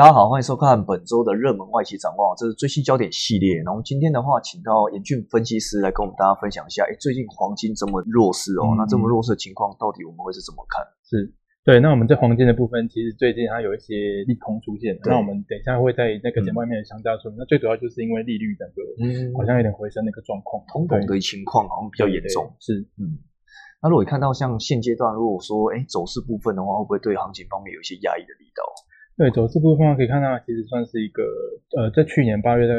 大家好，欢迎收看本周的热门外企展望，这是最新焦点系列。然后今天的话，请到严俊分析师来跟我们大家分享一下，哎，最近黄金这么弱势哦，那这么弱势的情况，到底我们会是怎么看？是对。那我们在黄金的部分，其实最近它有一些利空出现，那我们等一下会在那个节目外面详加说明。那最主要就是因为利率整个嗯，好像有点回升的一个状况，通膨的情况好像比较严重。是，嗯。那如果看到像现阶段，如果说哎走势部分的话，会不会对行情方面有一些压抑的力道？对，走势部分可以看到，其实算是一个呃，在去年八月在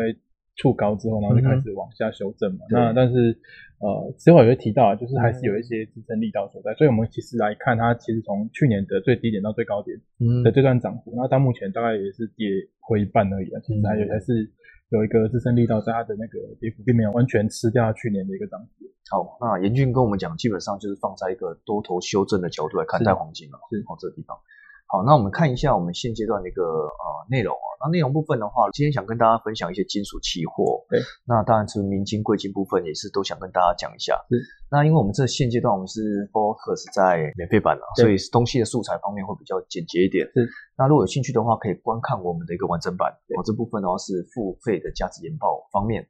触高之后，然后就开始往下修正嘛。那但是呃，之后也会提到啊，就是还是有一些支撑力道所在。所以我们其实来看它，其实从去年的最低点到最高点的这段涨幅，那到目前大概也是跌回一半而已啊。其实还有还是有一个支撑力道，在它的那个跌幅并没有完全吃掉去年的一个涨幅。好，那严俊跟我们讲，基本上就是放在一个多头修正的角度来看待黄金了。是，哦，这个地方。好，那我们看一下我们现阶段的一个呃内容哦。那内容部分的话，今天想跟大家分享一些金属期货。对，那当然是明金、贵金部分也是都想跟大家讲一下。是，那因为我们这现阶段我们是 focus 在免费版了，所以东西的素材方面会比较简洁一点。是，那如果有兴趣的话，可以观看我们的一个完整版。哦，这部分的话是付费的价值研报方面。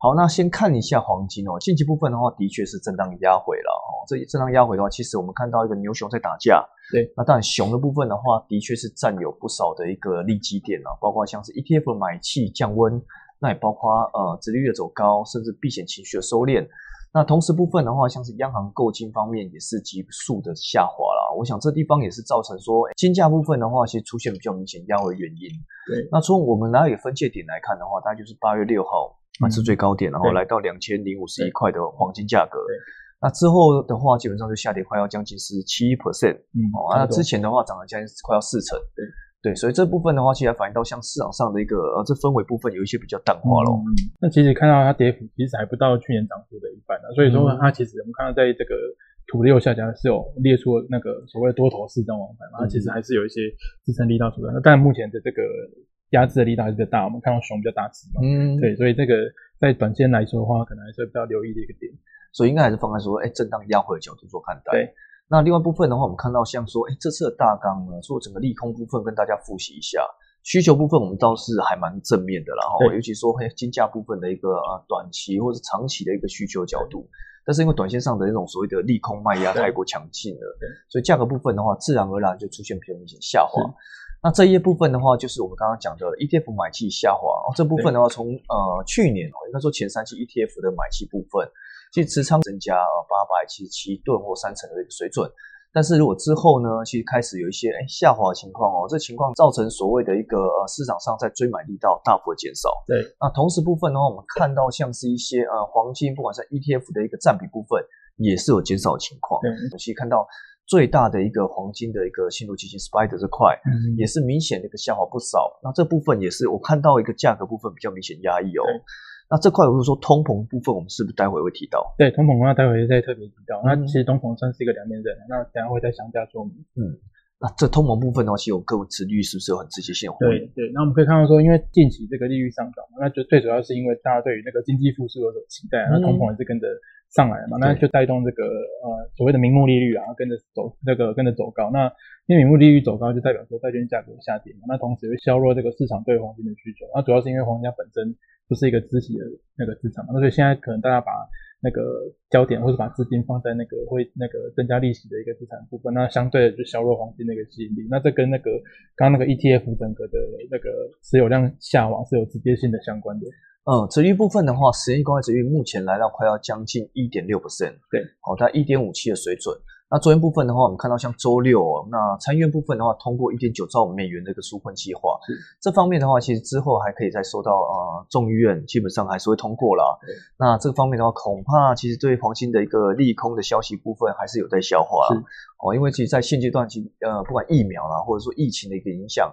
好，那先看一下黄金哦，近期部分的话，的确是震荡压回了哦。这震荡压回的话，其实我们看到一个牛熊在打架。对，那当然熊的部分的话，的确是占有不少的一个利基点啊，包括像是 ETF 的买气降温，那也包括呃，殖利率走高，甚至避险情绪的收敛。那同时部分的话，像是央行购金方面也是急速的下滑了。我想这地方也是造成说金价部分的话，其实出现比较明显压回原因。对，那从我们哪里分界点来看的话，大概就是八月六号。啊，是最高点，然后来到两千零五十一块的黄金价格。那之后的话，基本上就下跌快要将近是七 percent。嗯，哦，那之前的话涨了将近快要四成。对对，所以这部分的话，其实反映到像市场上的一个呃，这氛围部分有一些比较淡化了。嗯，那其实看到它跌幅其实还不到去年涨幅的一半呢。所以说它其实我们看到在这个图的右下角是有列出那个所谓多头市张王牌嘛，它其实还是有一些支撑力道出来。那但目前的这个。压制的力道还是比较大，我们看到熊比较大只嘛，嗯，对，所以这个在短线来说的话，可能还是比较留意的一个点，所以应该还是放在说，哎，震荡压回的角度做看待。对，那另外部分的话，我们看到像说，哎，这次的大纲呢，说整个利空部分跟大家复习一下，需求部分我们倒是还蛮正面的，然后尤其说，哎，金价部分的一个啊短期或者长期的一个需求角度，但是因为短线上的那种所谓的利空卖压太过强劲了，对，所以价格部分的话，自然而然就出现比较明显下滑。那这一部分的话，就是我们刚刚讲的 ETF 买气下滑哦。这部分的话，从呃去年哦，应该说前三期 ETF 的买气部分，其实持仓增加八百七十七吨或三成的一个水准。但是如果之后呢，其实开始有一些哎下滑情况哦，这情况造成所谓的一个呃市场上在追买力道大幅的减少。对。那同时部分的话，我们看到像是一些呃黄金，不管是 ETF 的一个占比部分，也是有减少的情况。对。其实看到。最大的一个黄金的一个信度基金 Spider 这块，嗯，也是明显的一个下滑不少。那这部分也是我看到一个价格部分比较明显压抑哦。那这块如果说通膨部分，我们是不是待会会提到？对，通膨的话，待会再特别提到。那其实通膨算是一个两面刃，那等下会再详加说明。嗯，那这通膨部分的话，其实我各位持率是不是有很直接性回对对，那我们可以看到说，因为近期这个利率上涨，那就最主要是因为大家对于那个经济复苏有所期待，那通膨也是跟着。上来嘛，那就带动这个呃所谓的名目利率啊，跟着走那个跟着走高。那因为名目利率走高，就代表说债券价格下跌嘛。那同时会削弱这个市场对黄金的需求。那主要是因为黄金本身不是一个资息的那个资产嘛，那所以现在可能大家把那个焦点或者把资金放在那个会那个增加利息的一个资产部分，那相对的就削弱黄金的一个吸引力。那这跟那个刚刚那个 ETF 整个的那个持有量下滑是有直接性的相关的。嗯，值率部分的话，十年公债值率目前来到快要将近一点六 percent，对，好，它一点五七的水准。那昨天部分的话，我们看到像周六，那参院部分的话，通过一点九兆美元的一个纾困计划，这方面的话，其实之后还可以再收到呃众议院，基本上还是会通过了。那这个方面的话，恐怕其实对黄金的一个利空的消息部分，还是有待消化哦，因为其实在现阶段，其呃不管疫苗啦，或者说疫情的一个影响。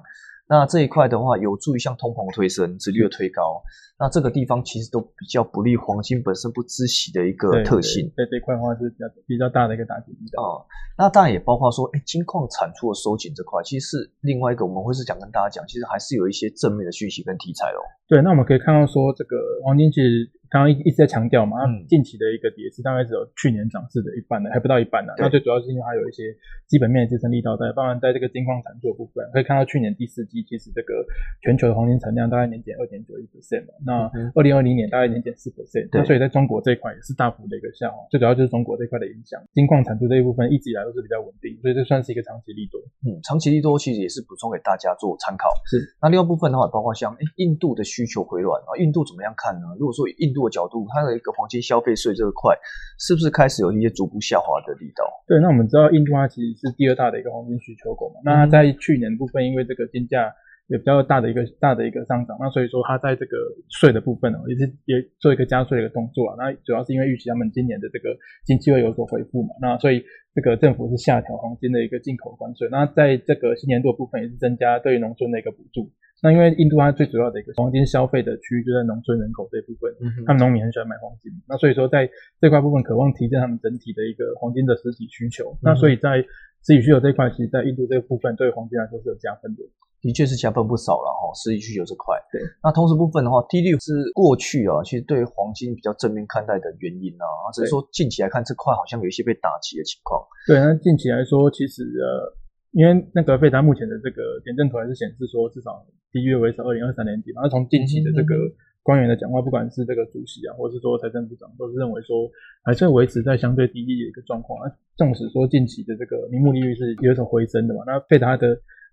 那这一块的话，有助于向通膨推升，殖率的推高。那这个地方其实都比较不利黄金本身不知息的一个特性。对这块的话是比较比较大的一个打击啊。那当然也包括说，哎，金矿产出的收紧这块，其实是另外一个我们会是讲跟大家讲，其实还是有一些正面的讯息跟题材哦。对，那我们可以看到说，这个黄金其实刚刚一一直在强调嘛，嗯近期的一个跌势大概只有去年涨势的一半呢，还不到一半呢。那最主要是因为它有一些基本面的支撑力道在，当然在这个金矿产出的部分，可以看到去年第四季其实这个全球的黄金产量大概年减二点九一 percent 嘛，那二零二零年大概年减四 percent，对那所以在中国这一块也是大幅的一个下滑，最主要就是中国这一块的影响，金矿产出这一部分一直以来都是比较稳定，所以这算是一个长期利多。嗯，长期利多其实也是补充给大家做参考。是，那另外部分的话，包括像哎印度的需求回暖啊，印度怎么样看呢？如果说以印度的角度，它的一个黄金消费税这个块，是不是开始有一些逐步下滑的力道？对，那我们知道印度它其实是第二大的一个黄金需求国嘛，那它在去年部分因为这个金价有比较大的一个大的一个上涨，那所以说它在这个税的部分哦，也是也做一个加税的一个动作啊。那主要是因为预期他们今年的这个经济会有所恢复嘛，那所以这个政府是下调黄金的一个进口关税。那在这个新年度的部分也是增加对农村的一个补助。那因为印度它最主要的一个黄金消费的区域就在农村人口这一部分，嗯他们农民很喜欢买黄金，那所以说在这块部分渴望提振他们整体的一个黄金的实体需求。那所以在实体需求这一块，其实在印度这个部分对黄金来说是有加分的。的确是加分不少了哈，实际需求这块。对，那同时部分的话，低率是过去啊，其实对黄金比较正面看待的原因啊，只是说近期来看这块好像有一些被打击的情况。对，那近期来说，其实呃，因为那个费达目前的这个点阵图还是显示说，至少低约维持二零二三年底嘛。那从近期的这个官员的讲话，不管是这个主席啊，或是说财政部长，都是认为说还是会维持在相对低利的一个状况。那纵使说近期的这个名目利率是有所回升的嘛，那费达的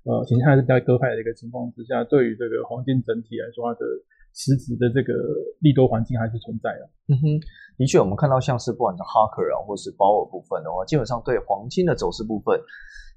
呃形象还是比较鸽派的一个情况之下，对于这个黄金整体来说，它的实质的这个利多环境还是存在的。嗯哼，的确，我们看到像是不管是哈克啊，或是鲍尔部分的话，基本上对黄金的走势部分，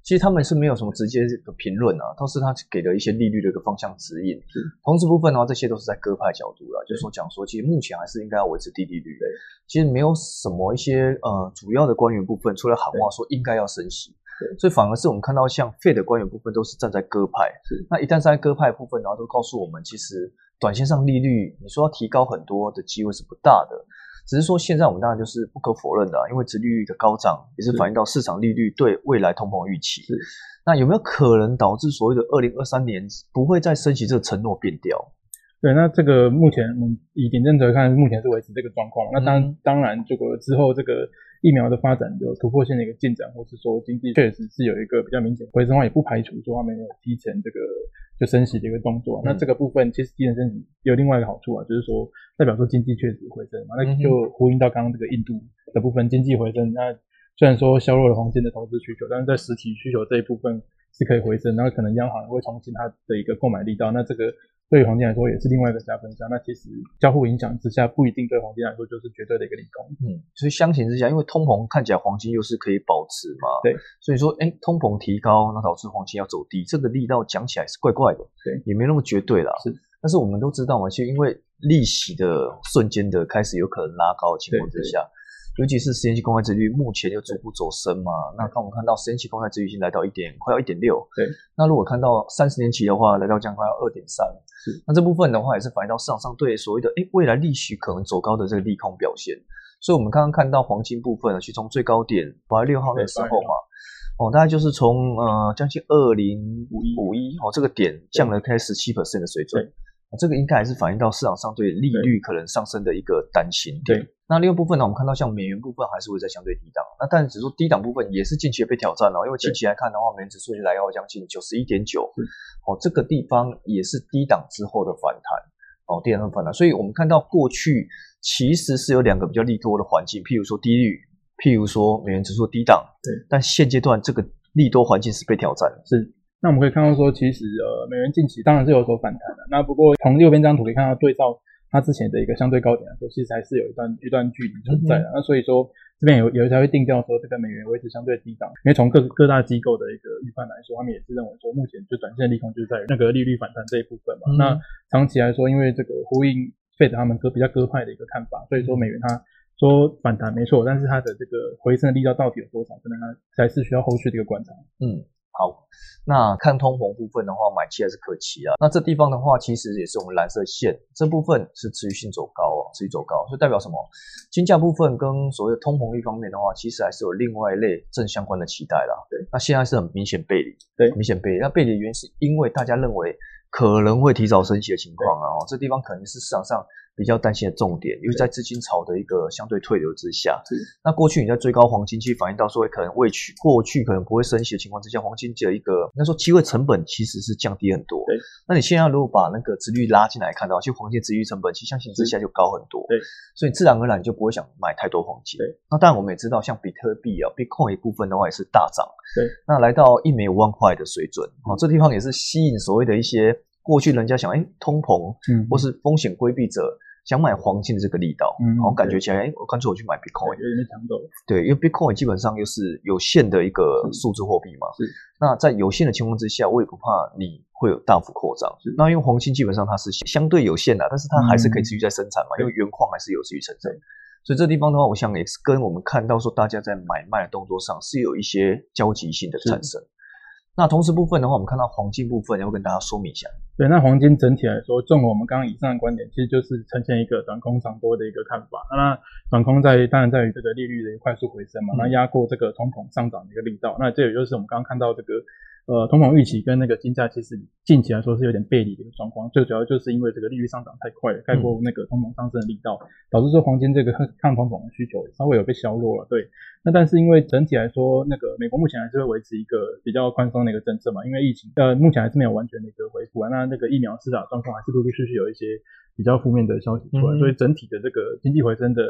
其实他们是没有什么直接的评论啊，都是他给的一些利率的一个方向指引。同时部分的话，这些都是在鸽派角度了，就是说讲说，其实目前还是应该要维持低利率。对，其实没有什么一些呃主要的官员部分出来喊话说应该要升息。所以反而是我们看到像 Fed 的官员部分都是站在鸽派。那一旦站在鸽派部分，然后都告诉我们，其实短线上利率你说要提高很多的机会是不大的。只是说现在我们当然就是不可否认的、啊，因为殖利率的高涨也是反映到市场利率对未来通膨预期。是，那有没有可能导致所谓的二零二三年不会再升息这个承诺变掉？对，那这个目前我们以点阵图看，目前是维持这个状况。那当、嗯当然，这个之后这个疫苗的发展有突破性的一个进展，或是说经济确实是有一个比较明显回升的话，也不排除说他们有提前这个就升息的一个动作。那这个部分其实提前升息有另外一个好处啊，就是说代表说经济确实回升嘛，那就呼应到刚刚这个印度的部分经济回升。那虽然说削弱了黄金的投资需求，但是在实体需求这一部分是可以回升，然后可能央行会重新它的一个购买力道，那这个。对于黄金来说也是另外一个加分项。那其实交互影响之下，不一定对黄金来说就是绝对的一个利空。嗯，所以相形之下，因为通膨看起来黄金又是可以保持嘛，对，所以说，哎，通膨提高，那导致黄金要走低，这个力道讲起来是怪怪的，对，也没那么绝对啦。是，但是我们都知道嘛，其实因为利息的瞬间的开始有可能拉高的情况之下。尤其是十年期公开殖率目前又逐步走升嘛，那看我们看到十年期公开殖率已经来到一点快要一点六，对。那如果看到三十年期的话，来到将快要二点三，是。那这部分的话也是反映到市场上对所谓的诶未来利息可能走高的这个利空表现。所以我们刚刚看到黄金部分呢，去从最高点八月六号的时候嘛，哦，大概就是从呃将近二零五一五一哦这个点降了开十七 percent 的水准。这个应该还是反映到市场上对利率可能上升的一个担心。对，那另外部分呢，我们看到像美元部分还是会在相对低档，那但是指数低档部分也是近期被挑战了，因为近期来看的话，美元指数就来到将近九十一点九，哦，这个地方也是低档之后的反弹，哦，低档的反弹，所以我们看到过去其实是有两个比较利多的环境，譬如说低率，譬如说美元指数低档，对，但现阶段这个利多环境是被挑战，是。那我们可以看到说，其实呃，美元近期当然是有所反弹的。那不过从右边这张图可以看到，对照它之前的一个相对高点来说，其实还是有一段一段距离存在的。那所以说这边有有才会定调说，这个美元维持相对低档，因为从各各大机构的一个预判来说，他们也是认为说，目前就短线利空就是在于那个利率反弹这一部分嘛。嗯、那长期来说，因为这个呼应 Fed 他们割比较割派的一个看法，所以说美元它说反弹没错，但是它的这个回升的力道到底有多少，可能还还是需要后续的一个观察。嗯。好，那看通膨部分的话，买气还是可期啊。那这地方的话，其实也是我们蓝色线这部分是持续性走高哦，持续走高，所以代表什么？金价部分跟所谓的通膨率方面的话，其实还是有另外一类正相关的期待啦。对，那现在是很明显背离，对，明显背离。那背离的原因是因为大家认为可能会提早升息的情况啊，哦，这地方可能是市场上比较担心的重点，因为在资金潮的一个相对退流之下，那过去你在追高黄金，期反映到说可能未去过去可能不会升息的情况之下，黄金的一个应该说机会成本其实是降低很多。对，那你现在如果把那个值率拉进来看到，其实黄金值率成本其实相形之下就高很多。对，所以自然而然你就不会想买太多黄金。对，那当然我们也知道，像比特币啊，Bitcoin 一部分的话也是大涨。对，那来到一枚五万块的水准，哦，这地方也是吸引所谓的一些过去人家想，哎，通膨，嗯，或是风险规避者想买黄金的这个力道，嗯，我感觉起来，哎，我干脆我去买 Bitcoin，有点抢走。对，因为 Bitcoin 基本上又是有限的一个数字货币嘛，是。那在有限的情况之下，我也不怕你会有大幅扩张。那因为黄金基本上它是相对有限的，但是它还是可以持续在生产嘛，因为原矿还是有持续生产。所以这地方的话，我想也是跟我们看到说，大家在买卖的动作上是有一些交集性的产生。那同时部分的话，我们看到黄金部分，要跟大家说明一下。对，那黄金整体来说，综合我们刚刚以上的观点，其实就是呈现一个短空长多的一个看法。那短空在当然在于这个利率的一个快速回升嘛，那压过这个通膨上涨的一个力道。那这也就是我们刚刚看到这个。呃，通膨预期跟那个金价其实近期来说是有点背离的一个状况，最主要就是因为这个利率上涨太快了，盖过那个通膨上升的力道，导致说黄金这个 抗通膨的需求稍微有被削弱了。对，那但是因为整体来说，那个美国目前还是会维持一个比较宽松的一个政策嘛，因为疫情呃目前还是没有完全的一个恢复啊，那那个疫苗施打状况还是陆陆续续有一些比较负面的消息出来，所以整体的这个经济回升的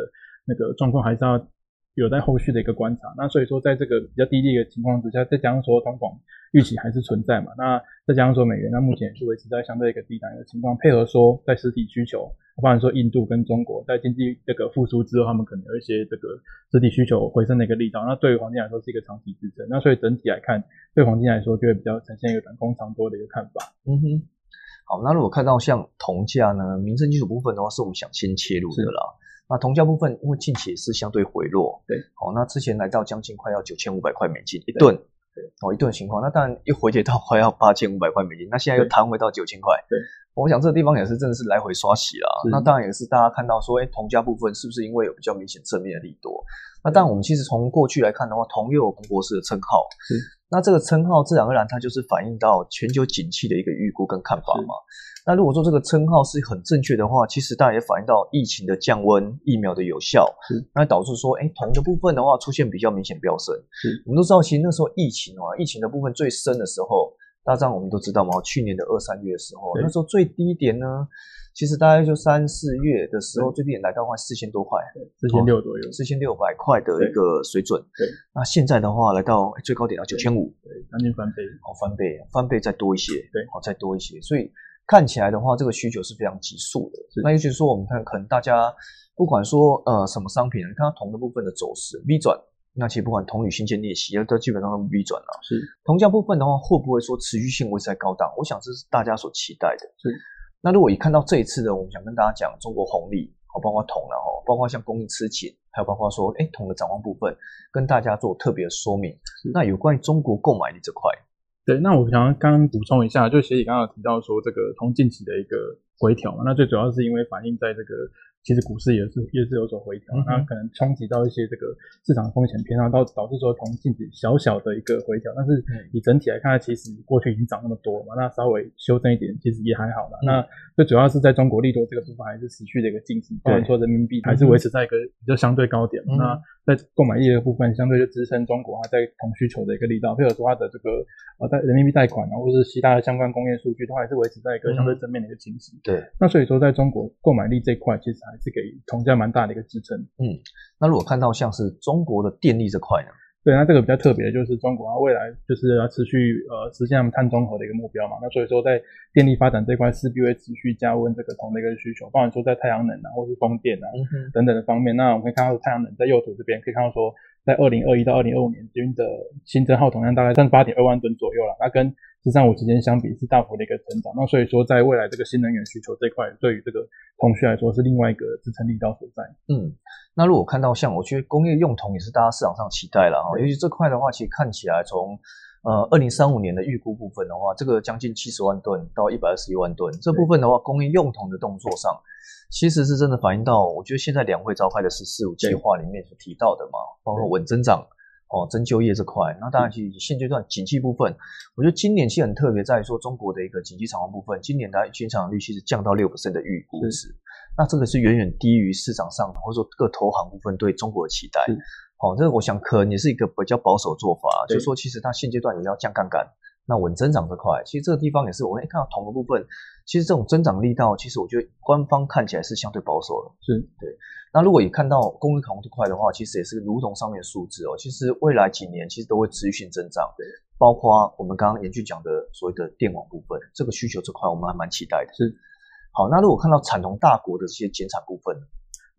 那个状况还是要。有在后续的一个观察，那所以说在这个比较低利的情况之下，再加上说通膨预期还是存在嘛，那再加上说美元，那目前也是维持在相对一个低档的情况，配合说在实体需求，包含说印度跟中国在经济这个复苏之后，他们可能有一些这个实体需求回升的一个力道，那对于黄金来说是一个长期支撑，那所以整体来看，对黄金来说就会比较呈现一个短空长多的一个看法。嗯哼，好，那如果看到像铜价呢，民生基础部分的话，是我们想先切入的啦。那铜价部分，因为近期也是相对回落，对，好，那之前来到将近快要九千五百块美金一吨，对，哦，一吨情况，那当然又回跌到快要八千五百块美金，那现在又弹回到九千块，对，我想这个地方也是真的是来回刷洗了，那当然也是大家看到说，哎，铜价部分是不是因为有比较明显正面的利多？那但我们其实从过去来看的话，铜又有彭博士的称号，是，那这个称号自然而然它就是反映到全球景气的一个预估跟看法嘛。那如果说这个称号是很正确的话，其实大家也反映到疫情的降温、疫苗的有效，那导致说，哎，铜的部分的话出现比较明显飙升。是，我们都知道，其实那时候疫情啊，疫情的部分最深的时候，大家我们都知道嘛，去年的二三月的时候，那时候最低点呢，其实大概就三四月的时候，最低点来到快四千多块，四千六左右，四千六百块的一个水准。对，那现在的话，来到最高点到九千五，对，将近翻倍，哦，翻倍，翻倍再多一些，对，哦，再多一些，所以。看起来的话，这个需求是非常急速的。那尤其是说，我们看可能大家不管说呃什么商品，你看它铜的部分的走势 V 转，那其实不管铜铝新建裂隙，都基本上都 V 转了。是铜价部分的话，会不会说持续性维持在高档？我想这是大家所期待的。是。那如果一看到这一次的，我们想跟大家讲中国红利，好，包括铜了哈，包括像供应吃紧，还有包括说，哎，铜的展望部分，跟大家做特别的说明。那有关于中国购买力这块。对，那我想刚刚补充一下，就协理刚刚提到说这个从近期的一个回调嘛，那最主要是因为反映在这个。其实股市也是也是有所回调，那可能冲击到一些这个市场风险偏好，导导致说从近期小小的一个回调，但是以整体来看，其实过去已经涨那么多了嘛，那稍微修正一点，其实也还好啦。那最主要是在中国利多这个部分还是持续的一个进行，包括说人民币还是维持在一个比较相对高点。那在购买力的部分，相对就支撑中国它在同需求的一个力道，譬如说它的这个呃贷人民币贷款啊，或者是其他的相关工业数据，都还是维持在一个相对正面的一个情形。对，那所以说在中国购买力这块，其实还是给铜价蛮大的一个支撑。嗯，那如果看到像是中国的电力这块呢？对，那这个比较特别的就是中国它未来就是要持续呃实现他们碳中和的一个目标嘛。那所以说在电力发展这块势必会持续加温这个铜的一个需求，包含说在太阳能啊，或是风电啊等等的方面。那我们可以看到太阳能在右图这边可以看到说，在二零二一到二零二五年均的新增耗铜量大概三十八点二万吨左右了。那跟十三五期间相比是大幅的一个增长，那所以说在未来这个新能源需求这块，对于这个铜需来说是另外一个支撑力道所在。嗯，那如果看到像我觉得工业用铜也是大家市场上期待了哈，尤其这块的话，其实看起来从呃二零三五年的预估部分的话，这个将近七十万吨到一百二十一万吨这部分的话，工业用铜的动作上，其实是真的反映到我觉得现在两会召开的十四五计划里面所提到的嘛，包括稳增长。哦，增就业这块，那当然其实现阶段景气部分，我觉得今年其实很特别，在于说中国的一个经济展望部分，今年的经常率其实降到六的预估值。那这个是远远低于市场上或者说各投行部分对中国的期待。哦，这个我想可能也是一个比较保守做法，就是说其实它现阶段也要降杠杆，那稳增长这块，其实这个地方也是我们看到同个部分，其实这种增长力道，其实我觉得官方看起来是相对保守的。是对。那如果也看到工业航空这块的话，其实也是如同上面数字哦，其实未来几年其实都会持续性增长。对。包括我们刚刚严俊讲的所谓的电网部分，这个需求这块我们还蛮期待的。是。好，那如果看到产能大国的这些减产部分。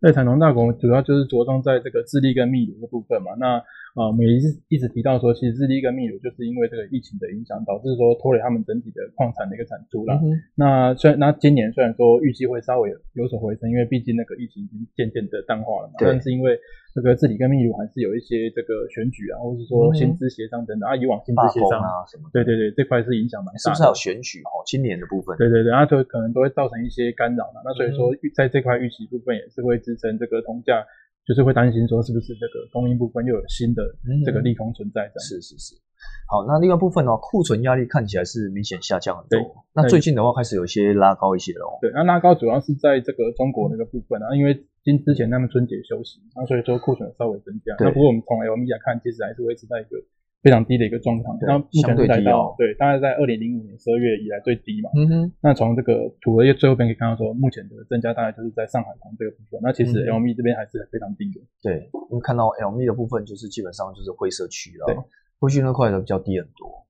在产农大国主要就是着重在这个智利跟秘鲁的部分嘛。那啊，我们也是一直提到说，其实智利跟秘鲁就是因为这个疫情的影响，导致说拖累他们整体的矿产的一个产出了。那虽然那今年虽然说预计会稍微有所回升，因为毕竟那个疫情已经渐渐的淡化了嘛。但是因为这个治理跟秘鲁还是有一些这个选举啊，或者是说薪资协商等等啊，以往薪资协商啊什么，对对对，这块是影响蛮大。是不是还有选举哦？今年的部分，对对对，那就可能都会造成一些干扰嘛。那所以说，在这块预期部分也是会支撑这个铜价，就是会担心说是不是这个供应部分又有新的这个利空存在的。是是是。好，那另外部分呢，库存压力看起来是明显下降很多。那最近的话开始有一些拉高一些了。对，那拉高主要是在这个中国那个部分啊，因为今之前他们春节休息，那所以说库存稍微增加。那不过我们从 LME 来看，其实还是维持在一个非常低的一个状况。那目前对低到对，大概在二零零五年十二月以来最低嘛。嗯哼。那从这个图的最后边可以看到说，目前的增加大概就是在上海铜这个部分。那其实 LME 这边还是非常低的。对，因为看到 LME 的部分就是基本上就是灰色区了。过去那块的比较低很多。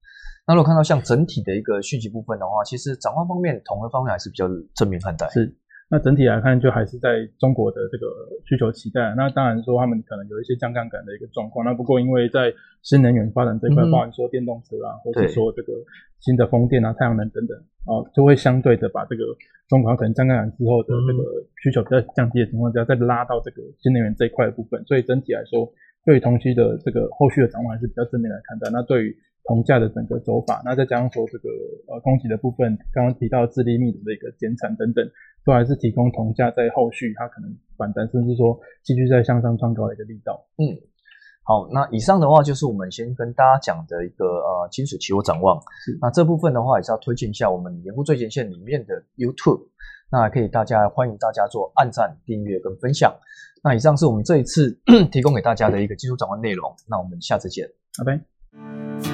那如果看到像整体的一个续集部分的话，其实展望方面，同的方面还是比较正面看待。是。那整体来看，就还是在中国的这个需求期待。那当然说，他们可能有一些降杠杆的一个状况。那不过，因为在新能源发展这块，包含说电动车啊，或者说这个新的风电啊、太阳能等等啊，就会相对的把这个中国可能降杠杆之后的这个需求比较降低的情况下，再拉到这个新能源这一块的部分。所以整体来说。对于同期的这个后续的展望还是比较正面来看待。那对于铜价的整个走法，那再加上说这个呃供给的部分，刚刚提到智利密度的一个减产等等，都还是提供铜价在后续它可能反弹，甚至说继续在向上创高的一个力道。嗯，好，那以上的话就是我们先跟大家讲的一个呃金属期货展望。那这部分的话也是要推荐一下我们盐湖最前线里面的 YouTube，那可以大家欢迎大家做按赞、订阅跟分享。那以上是我们这一次 提供给大家的一个技术展望内容。那我们下次见，拜拜。